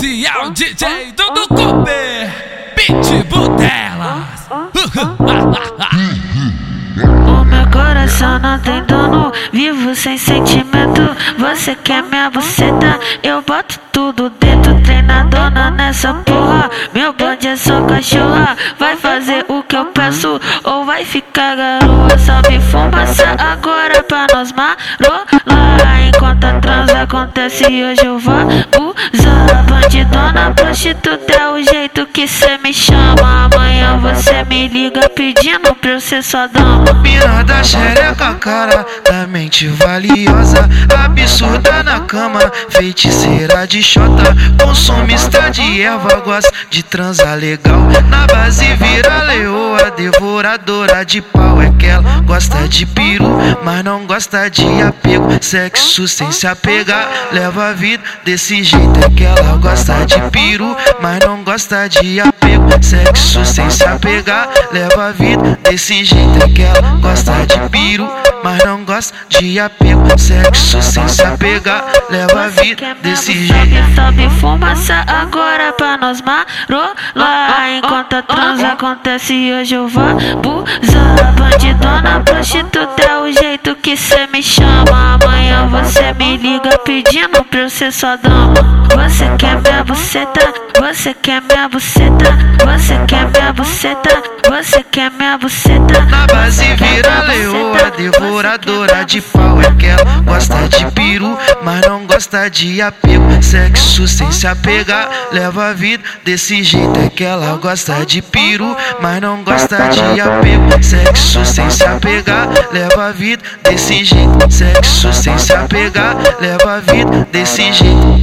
Oficial DJ Dudu Cooper, Pitbull delas. O meu coração não tem dono, vivo sem sentimento. Você quer minha buceta? Eu boto tudo dentro, treinadona nessa porra. Meu bonde é só cachorra, vai fazer o que eu peço ou vai ficar garoa. Sobe fumaça agora pra nós marolar. Enquanto a transa acontece, hoje eu vou usar. Bandidona, prostituta é o jeito que cê me chama. Amanhã você me liga pedindo pra eu ser sua dama. Mina da xereca, cara da mente valiosa. Absurda na cama, feiticeira de xota Consumista de erva, gosta de transar legal. Na base vira leoa, devoradora de pau. É que ela gosta de piru, mas não gosta de apego. Sexo sem se apegar, leva a vida desse jeito. É que ela gosta de piru, mas não gosta de apego Sexo sem se apegar, leva a vida desse jeito É que ela gosta de piru, mas não gosta de apego. Sexo sem se apegar, leva a vida desse jeito. Sobe fumaça agora pra nós marolar. Enquanto a transa acontece, hoje eu vou abusar. Bandidona, prostituta é o jeito que cê me chama. Você me liga pedindo pra eu ser sua dama. Você quer minha buceta? Você quer minha buceta? Você quer minha buceta? Você quer minha buceta? Na base vira leoa, devoradora de pau. É que ela gosta de piru, gosta de apego. Sexo sem se apegar, leva a vida desse jeito. É que ela gosta de piru, mas não gosta de apego. Sexo sem se apegar, leva a vida desse jeito. Sexo sem se apegar, leva a vida desse jeito.